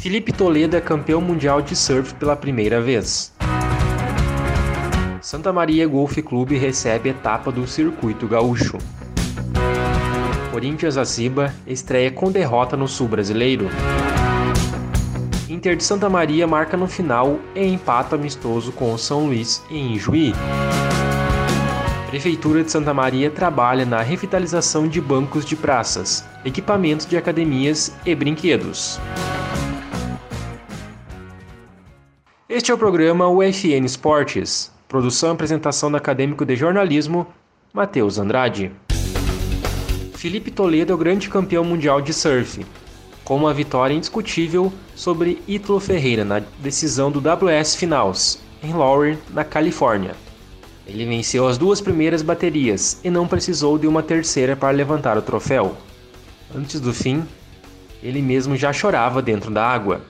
Felipe Toledo é campeão mundial de surf pela primeira vez. Santa Maria Golf Clube recebe etapa do Circuito Gaúcho. Corinthians Aciba estreia com derrota no Sul Brasileiro. Inter de Santa Maria marca no final e empata amistoso com o São Luís em Juí. Prefeitura de Santa Maria trabalha na revitalização de bancos de praças, equipamentos de academias e brinquedos. Este é o programa UFN Esportes, produção e apresentação do acadêmico de jornalismo Matheus Andrade. Felipe Toledo é o grande campeão mundial de surf, com uma vitória indiscutível sobre Ítalo Ferreira na decisão do WS Finals, em Lowry, na Califórnia. Ele venceu as duas primeiras baterias e não precisou de uma terceira para levantar o troféu. Antes do fim, ele mesmo já chorava dentro da água.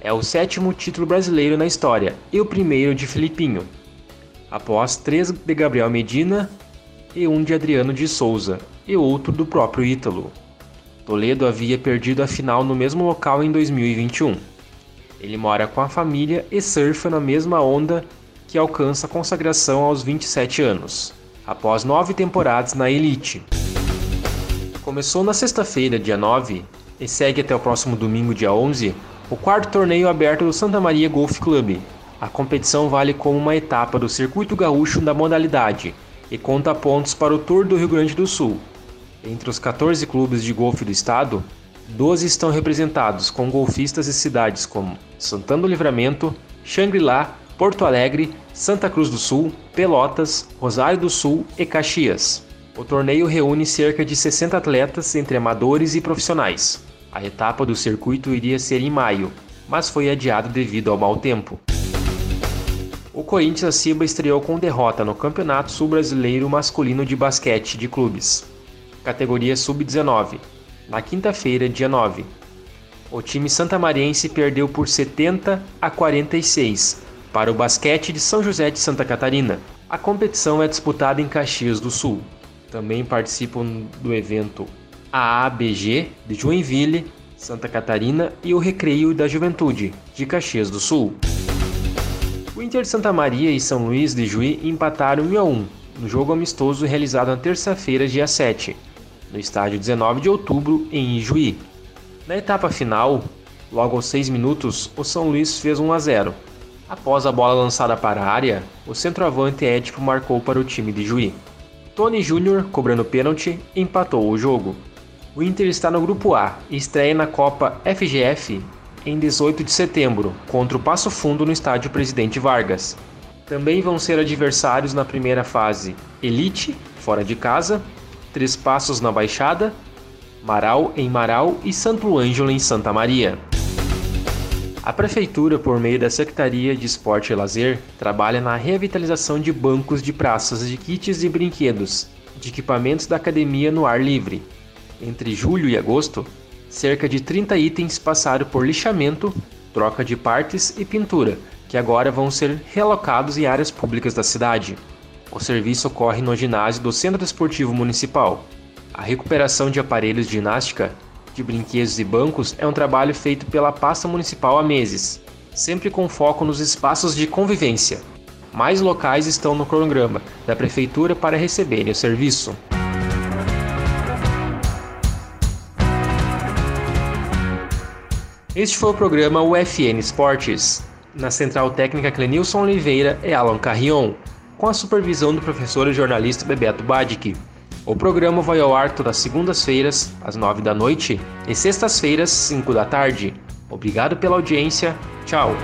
É o sétimo título brasileiro na história e o primeiro de Filipinho, após três de Gabriel Medina e um de Adriano de Souza e outro do próprio Ítalo. Toledo havia perdido a final no mesmo local em 2021. Ele mora com a família e surfa na mesma onda que alcança a consagração aos 27 anos, após nove temporadas na Elite. Começou na sexta-feira, dia 9, e segue até o próximo domingo, dia 11, o quarto torneio aberto do Santa Maria Golf Club. A competição vale como uma etapa do circuito gaúcho da modalidade e conta pontos para o Tour do Rio Grande do Sul. Entre os 14 clubes de golfe do estado, 12 estão representados com golfistas de cidades como Santana do Livramento, Xangri-Lá, Porto Alegre, Santa Cruz do Sul, Pelotas, Rosário do Sul e Caxias. O torneio reúne cerca de 60 atletas entre amadores e profissionais. A etapa do circuito iria ser em maio, mas foi adiada devido ao mau tempo. O Corinthians Ciba estreou com derrota no Campeonato Sul-Brasileiro Masculino de Basquete de Clubes, categoria Sub-19, na quinta-feira, dia 9. O time santamariense perdeu por 70 a 46 para o basquete de São José de Santa Catarina. A competição é disputada em Caxias do Sul. Também participam do evento a ABG de Joinville, Santa Catarina e o Recreio da Juventude de Caxias do Sul. O Inter de Santa Maria e São Luís de Juí empataram 1 a 1 no jogo amistoso realizado na terça-feira, dia 7, no estádio 19 de outubro em Juí. Na etapa final, logo aos 6 minutos, o São Luís fez 1 a 0. Após a bola lançada para a área, o centroavante Édipo marcou para o time de Juí. Tony Júnior, cobrando pênalti, empatou o jogo. O Inter está no grupo A e estreia na Copa FGF em 18 de setembro, contra o Passo Fundo no estádio Presidente Vargas. Também vão ser adversários na primeira fase Elite, fora de casa, Três Passos na Baixada, Marau em Marau e Santo Ângelo em Santa Maria. A Prefeitura, por meio da Secretaria de Esporte e Lazer, trabalha na revitalização de bancos de praças de kits e brinquedos, de equipamentos da academia no ar livre, entre julho e agosto, cerca de 30 itens passaram por lixamento, troca de partes e pintura, que agora vão ser realocados em áreas públicas da cidade. O serviço ocorre no ginásio do Centro Esportivo Municipal. A recuperação de aparelhos de ginástica, de brinquedos e bancos é um trabalho feito pela pasta municipal há meses, sempre com foco nos espaços de convivência. Mais locais estão no cronograma da prefeitura para receberem o serviço. Este foi o programa UFN Esportes. Na central técnica Clenilson Oliveira e Alan Carrion, com a supervisão do professor e jornalista Bebeto Badic. O programa vai ao ar todas segundas-feiras, às nove da noite, e sextas-feiras, cinco da tarde. Obrigado pela audiência. Tchau.